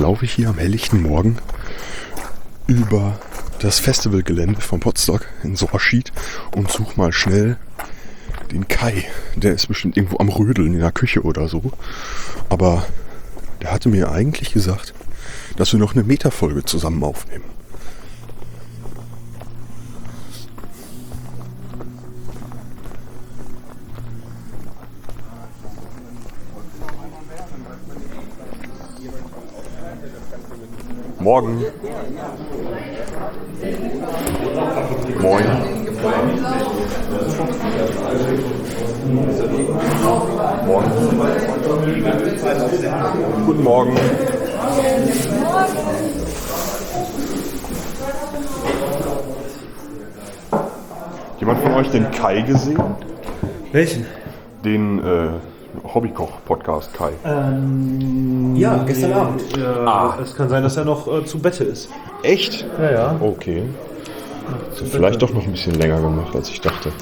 laufe ich hier am helllichten Morgen über das Festivalgelände von Potsdok in Sorschied und suche mal schnell den Kai. Der ist bestimmt irgendwo am Rödeln in der Küche oder so. Aber der hatte mir eigentlich gesagt, dass wir noch eine Metafolge zusammen aufnehmen. Morgen. Moin. Morgen. Guten Morgen. Jemand von euch den Kai gesehen? Welchen? Den äh, Hobbykoch-Podcast Kai. Ja, gestern Abend. ah. Es kann sein, dass er noch äh, zu Bette ist. Echt? Ja, ja. Okay. So, vielleicht doch noch ein bisschen länger gemacht, als ich dachte.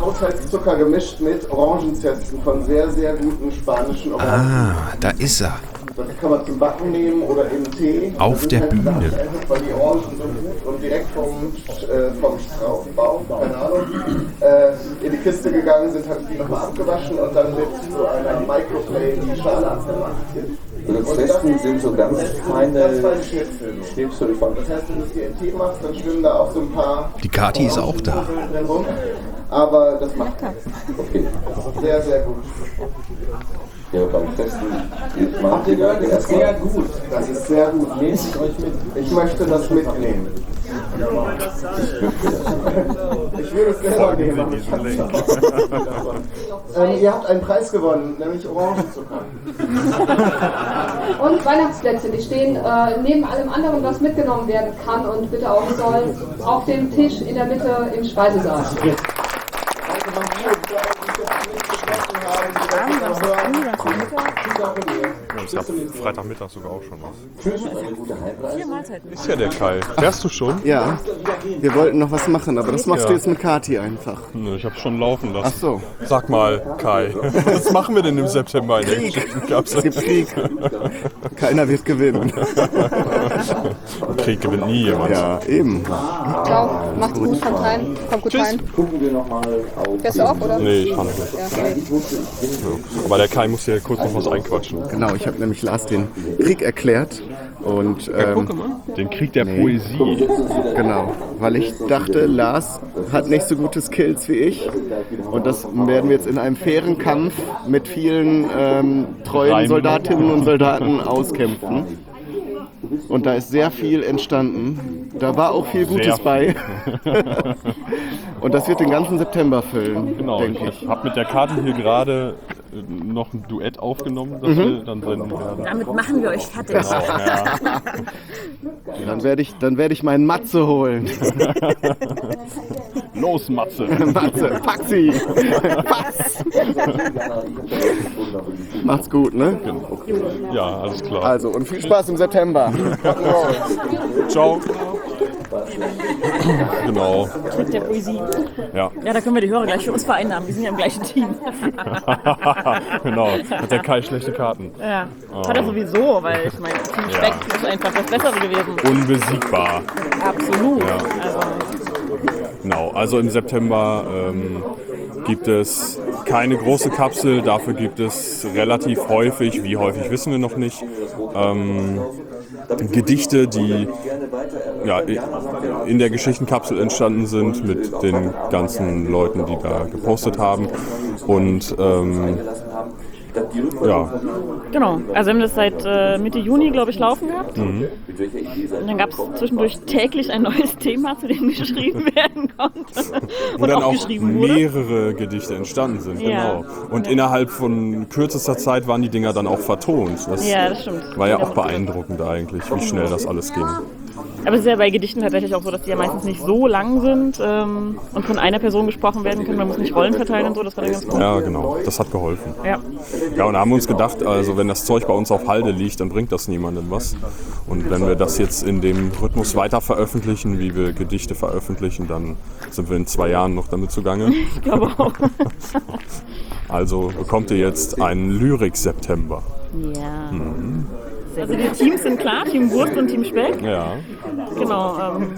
Haushaltszucker gemischt mit Orangenzesten von sehr, sehr guten spanischen Orangen. Ah, da ist er. Das kann man zum Backen nehmen oder in Tee. Auf der halt Bühne. Sachen, Weil die Orangen so gut und direkt vom, äh, vom Strauch, Baum, keine Ahnung, äh, in die Kiste gegangen sind, habe ich die nochmal abgewaschen und dann mit so einer Microplane die Schale abgemacht. Das Zesten sind so ganz feine. Schnipsel von. Das heißt, wenn du es dir in Tee machst, dann schwimmen da auch so ein paar Die Kati ist auch da. drin rum. Aber das macht Okay. sehr, sehr gut. Ja, beim Testen Habt ihr gehört? Das ist sehr gut. Das ist sehr gut. Nehmt ich euch mit. Ich möchte das mitnehmen. Ich würde es gerne nehmen. ähm, ihr habt einen Preis gewonnen, nämlich Orangenzucker. Und Weihnachtsplätze, die stehen äh, neben allem anderen, was mitgenommen werden kann und bitte auch soll, auf dem Tisch in der Mitte im Speisesaal. Ich habe Freitagmittag sogar auch schon was. Mahlzeiten. Ist ja der Kai. Fährst du schon? Ja, wir wollten noch was machen, aber das machst Ja. du jetzt mit Kati einfach. Nö, ich habe schon laufen lassen. Ach so, Sag mal, Kai, was machen wir denn im September in Krieg. Es gibt Krieg. Keiner wird gewinnen. Krieg gewinnt nie jemand. Ja, eben. Ciao, macht's gut, kommt rein, kommt gut rein. Gucken wir nochmal auf. Fährst du auch, oder? Nee, ich kann nicht. Ja. Aber der Kai muss hier kurz noch was einquatschen. Genau, ich habe nämlich Lars den Krieg erklärt. Und ähm, Den Krieg der Poesie. genau, weil ich dachte, Lars hat nicht so gute Skills wie ich. Und das werden wir jetzt in einem fairen Kampf mit vielen ähm, treuen Reimen. Soldatinnen und Soldaten auskämpfen. Und da ist sehr viel entstanden. Da war auch viel Gutes Sehr bei. und das wird den ganzen September füllen, Genau, denke ich ich. habe mit der Karte hier gerade noch ein Duett aufgenommen, das wir dann senden werden. Damit machen wir euch fertig. Genau, ja. Dann werde ich, dann werde ich meinen Matze holen. Los, Matze! Matze, pack sie! Pass! Macht's gut, ne? Ja, alles klar. Also, und viel Spaß im September. Ciao! Genau, Mit der Poesie. ja. Ja, da können wir die Hörer gleich für uns vereinnahmen. Wir sind ja im gleichen Team. genau. Hat der Kai schlechte Karten. ja. Hat er sowieso, weil ich meine, Team Speck ist einfach das Bessere gewesen. Unbesiegbar. Absolut. Ja. Also, Genau, also im September ähm, gibt es keine große Kapsel, dafür gibt es relativ häufig, wie häufig wissen wir noch nicht, ähm, Gedichte, die ja, in der Geschichtenkapsel entstanden sind mit den ganzen Leuten, die da gepostet haben. Und ähm, ja, genau. Also wir haben das seit äh, Mitte Juni, glaube ich, laufen gehabt. Mhm. Und dann gab es zwischendurch täglich ein neues Thema, zu dem geschrieben werden konnte. wo Und dann auch wurde. mehrere Gedichte entstanden sind. Ja. Genau. Und innerhalb von kürzester Zeit waren die Dinger dann auch vertont. Das Ja, das stimmt. war ja auch beeindruckend eigentlich, wie schnell das alles ging. Aber es ist ja bei Gedichten tatsächlich auch so, dass die ja meistens nicht so lang sind ähm, und von einer Person gesprochen werden können. Man muss nicht Rollen verteilen und so, das war dann ganz gut. Ja, genau. Das hat geholfen. Ja. Ja, und da haben wir uns gedacht, also wenn das Zeug bei uns auf Halde liegt, dann bringt das niemandem was. Und wenn wir das jetzt in dem Rhythmus weiter veröffentlichen, wie wir Gedichte veröffentlichen, dann sind wir in zwei Jahren noch damit zugange. Ich glaube auch. Also bekommt ihr jetzt einen Lyrik-September. Ja. Also die Teams sind klar, Team Wurst und Team Speck. Ja. Genau. Ähm,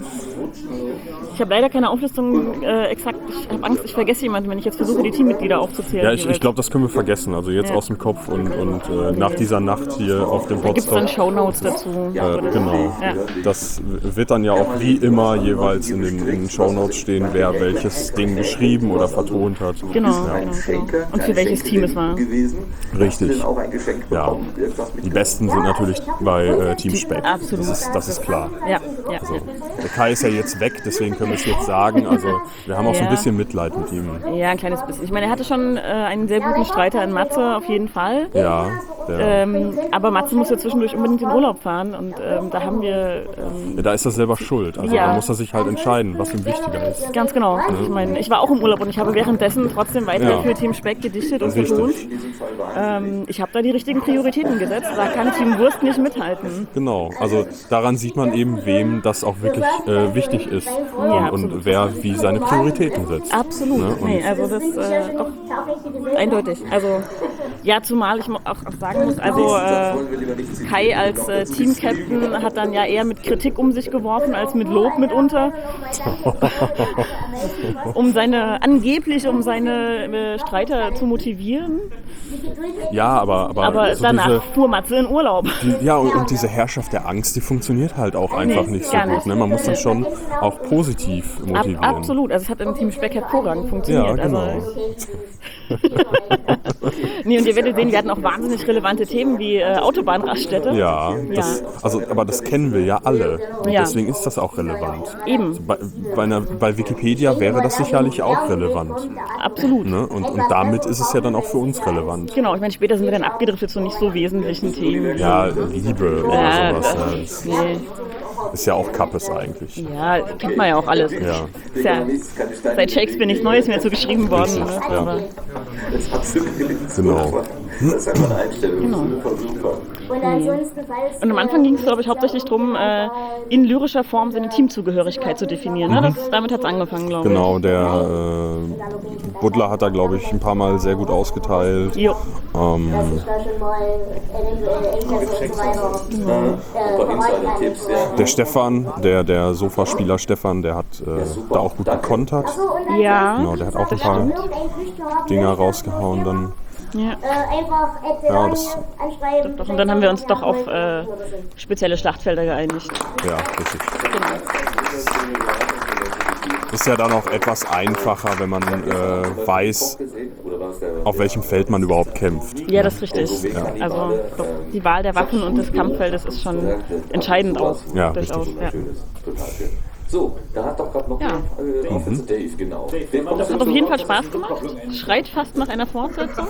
ich habe leider keine Auflistung äh, exakt. Ich habe Angst, ich vergesse jemanden, wenn ich jetzt versuche, die Teammitglieder aufzuzählen. Ja, ich, ich glaube, das können wir vergessen. Also jetzt Ja. aus dem Kopf und, und äh, nach dieser Nacht hier auf dem da gibt es dann. Shownotes dazu. Äh, genau. Ja. Das wird dann ja auch wie immer jeweils in den, in den Shownotes stehen, wer welches Ding geschrieben oder vertont hat. Genau, Ja. genau, genau. Und für welches Team es war. Richtig. Ja. Die besten sind natürlich bei äh, Team Speck. Absolut. Das ist, das ist klar. Ja, ja. Also, der Kai ist ja jetzt weg, deswegen können wir es jetzt sagen. Also wir haben auch so ein Ja. bisschen Mitleid mit ihm. Ja, ein kleines bisschen. Ich meine, er hatte schon äh, einen sehr guten Streiter in Mathe, auf jeden Fall. Ja, der, Ähm, aber Matze muss ja zwischendurch unbedingt in Urlaub fahren und ähm, da haben wir ähm, ja, da ist er selber schuld. Also Ja. da muss er sich halt entscheiden, was ihm wichtiger ist. ganz genau. Ich meine, ich war auch im Urlaub und ich habe währenddessen trotzdem weiter Ja. für Team Speck gedichtet und vertont. Ähm, ich habe da die richtigen Prioritäten gesetzt. Da kann Team Wurst nicht mithalten. Genau, also daran sieht man eben, wem das auch wirklich äh, wichtig ist und, und wer wie seine Prioritäten setzt. Absolut. Ne? Nee, also das äh, doch eindeutig. Also ja, zumal ich auch, sagen muss, also äh, Kai als äh, Team-Captain hat dann ja eher mit Kritik um sich geworfen als mit Lob mitunter. um seine, angeblich um seine äh, Streiter zu motivieren. ja, aber, aber, Aber so danach diese, fuhr Matze in Urlaub. die, ja, und, und diese Herrschaft der Angst, die funktioniert halt auch einfach Nee, nicht so gut. nicht. Ne? Man muss dann schon auch positiv Ab, motivieren. absolut. Also es hat im Team Speck hervorragend funktioniert. Ja, genau. Also, nee, und ihr werdet sehen, wir hatten auch wahnsinnig relevante Themen wie äh, Autobahnraststätte. Ja, das, also, aber das kennen wir ja alle. Ja. deswegen ist das auch relevant. Eben, Bei, bei, einer, bei Wikipedia wäre das sicherlich auch relevant. absolut. Ne? Und, und damit ist es ja dann auch für uns relevant. Genau, ich meine, später sind wir dann abgedriftet zu nicht so wesentlichen Themen. Ja, Liebe oder Ja, sowas. das-? Das Nee. Ist ja auch Kappes eigentlich. Ja, kennt man ja auch alles. Ja. Ja seit Shakespeare nichts Neues mehr so geschrieben worden. Ne? ja. Genau. Das ist einfach eine Einstellung. Super, super. Und am Anfang ging es, glaube ich, hauptsächlich darum, äh, in lyrischer Form seine Teamzugehörigkeit zu definieren. Ne? Das, damit hat es angefangen, glaube ich. Genau, der äh, Butler hat da, glaube ich, ein paar Mal sehr gut ausgeteilt. Jo. Ähm, äh, der Stefan, der, der Sofaspieler Stefan, der hat äh, da auch gut gekontert. Ja. Genau, der hat auch ein paar Dinger rausgehauen dann. ja. Ja, das- anschreiben. Doch, und dann haben wir uns doch auf äh, spezielle Schlachtfelder geeinigt. Ja, richtig. Ist ja dann auch etwas einfacher, wenn man äh, weiß, Auf welchem Feld man überhaupt kämpft. Ja, das ist richtig. Also doch, die Wahl der Waffen und des Kampffeldes ist schon entscheidend auch. Ja, durchaus. Ja. So, da hat doch gerade noch Ja. eine Frage auf jetzt Dave, genau. Dave, Das hat auf jeden Fall Spaß gemacht. Schreit fast nach einer Fortsetzung.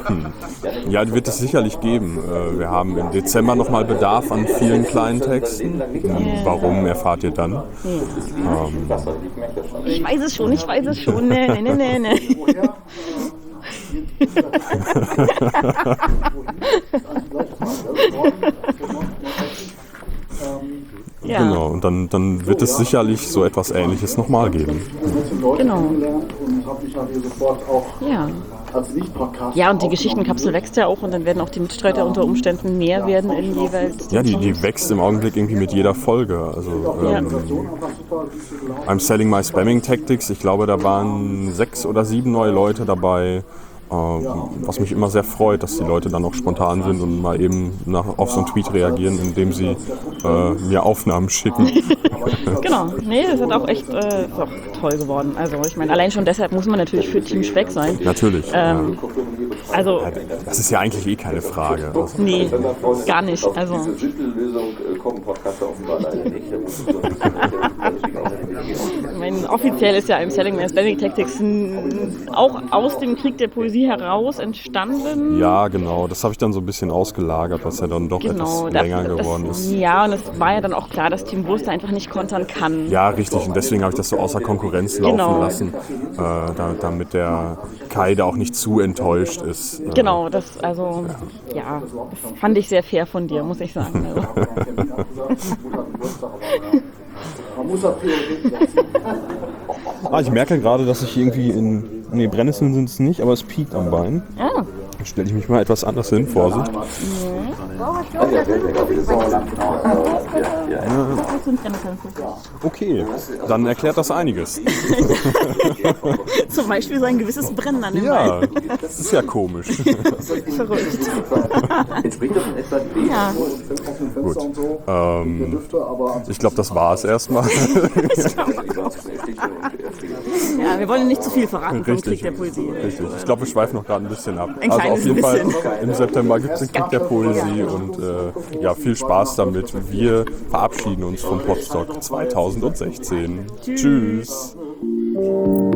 Ja, die wird es sicherlich geben. Äh, Wir haben im Dezember nochmal Bedarf an vielen kleinen Texten. Hm, Warum erfahrt ihr dann? Ich weiß es schon, ich weiß es schon. Nee, nee, nee, nee. Ja, Genau, und dann, dann wird es sicherlich so etwas Ähnliches nochmal geben. genau. Und habe mich hier sofort auch Ja. ja, und die Geschichtenkapsel wächst ja auch und dann werden auch die Mitstreiter unter Umständen mehr werden in jeweils. Ja, die, die wächst im Augenblick irgendwie mit jeder Folge. Also Ja. ähm, I'm Selling My Spamming Tactics, ich glaube, da waren sechs oder sieben neue Leute dabei. Äh, Was mich immer sehr freut, dass die Leute dann auch spontan sind und mal eben nach, auf so einen Tweet reagieren, indem sie äh, mir Aufnahmen schicken. Genau, nee, das hat auch echt äh, ist auch toll geworden. Also ich meine, allein schon deshalb muss man natürlich für Team Speck sein. Natürlich. Ähm, also, ja. Das ist ja eigentlich eh keine Frage. Also, nee, gar nicht. Also, offiziell ist ja im Selling My Spelling Tactics auch aus dem Krieg der Poesie heraus entstanden. Ja, genau. Das habe ich dann so ein bisschen ausgelagert, was ja dann doch Genau, etwas das- länger das, geworden ist. Ja, und es war ja dann auch klar, dass Team Wurst einfach nicht kontern kann. Ja, richtig. Und deswegen habe ich das so außer Konkurrenz laufen Genau. lassen, äh, da, damit der Kai da auch nicht zu enttäuscht ist. Äh, Genau, das, also, ja, das fand ich sehr fair von dir, muss ich sagen. Also. Ah, ich merke gerade, dass ich irgendwie in. Nee, Brennnesseln sind es nicht, aber es piekt am Bein. Ah, Dann stelle ich mich mal etwas anders hin, Vorsicht. Das sind Brennnesseln. Okay, dann erklärt das einiges. Zum Beispiel so ein gewisses Brennen an dem Ja, Bein. das ist ja komisch. Verrückt. Entspricht das in etwa dem Ja, Gut. Ähm, ich glaube, das war es erstmal. ja, wir wollen nicht zu viel verraten vom Richtig. Krieg der Poesie. Richtig. Ich glaube, wir schweifen noch gerade ein bisschen ab. Ein also auf jeden bisschen. Fall im September gibt es den Krieg der Poesie und äh, ja, viel Spaß damit. Wir verabschieden uns vom Podstock 2016. Tschüss. Tschüss.